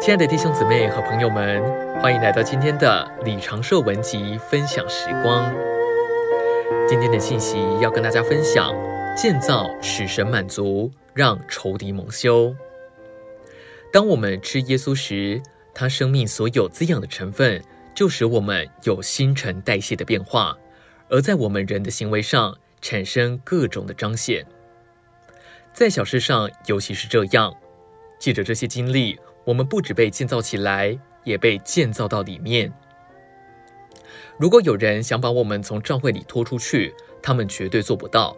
亲爱的弟兄姊妹和朋友们，欢迎来到今天的李长寿文集分享时光。今天的信息要跟大家分享：建造使神满足，让仇敌蒙羞。当我们吃耶稣时，他生命所有滋养的成分，就使我们有新陈代谢的变化，而在我们人的行为上产生各种的彰显。在小事上，尤其是这样，借着这些经历。我们不只被建造起来，也被建造到里面。如果有人想把我们从教会里拖出去，他们绝对做不到。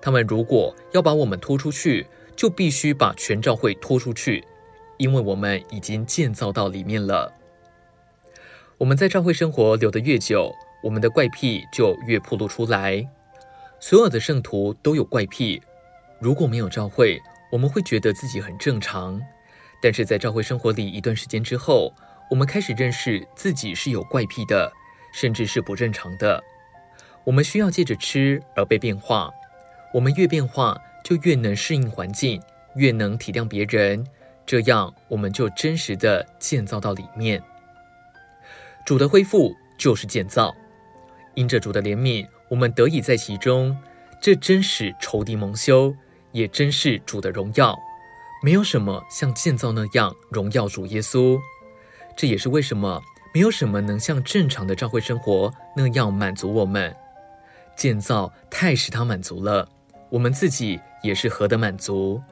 他们如果要把我们拖出去，就必须把全教会拖出去，因为我们已经建造到里面了。我们在教会生活留得越久，我们的怪癖就越暴露出来。所有的圣徒都有怪癖，如果没有教会，我们会觉得自己很正常。但是在教会生活里一段时间之后，我们开始认识自己是有怪癖的，甚至是不正常的。我们需要借着吃而被变化。我们越变化，就越能适应环境，越能体谅别人。这样，我们就真实的建造到里面。主的恢复就是建造，因着主的怜悯，我们得以在其中。这真是仇敌蒙羞，也真是主的荣耀。没有什么像建造那样荣耀主耶稣，这也是为什么没有什么能像正常的教会生活那样满足我们。建造太使他满足了，我们自己也是何等满足。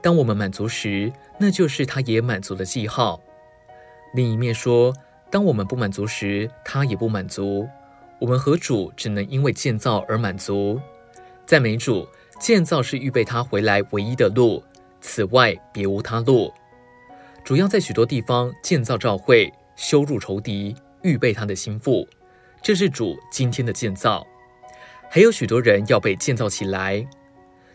当我们满足时，那就是他也满足的记号。另一面说，当我们不满足时，他也不满足。我们和主只能因为建造而满足。赞美主，建造是预备他回来唯一的路。此外，别无他路。主要在许多地方建造教会，羞辱仇敌，预备他的心腹。这是主今天的建造。还有许多人要被建造起来。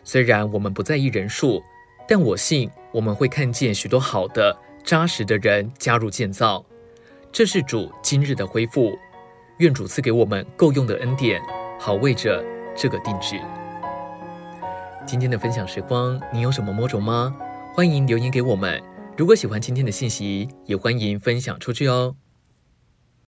虽然我们不在意人数，但我信我们会看见许多好的、扎实的人加入建造。这是主今日的恢复。愿主赐给我们够用的恩典，好为着这个定制。今天的分享时光，你有什么摸着吗？欢迎留言给我们。如果喜欢今天的信息，也欢迎分享出去哦。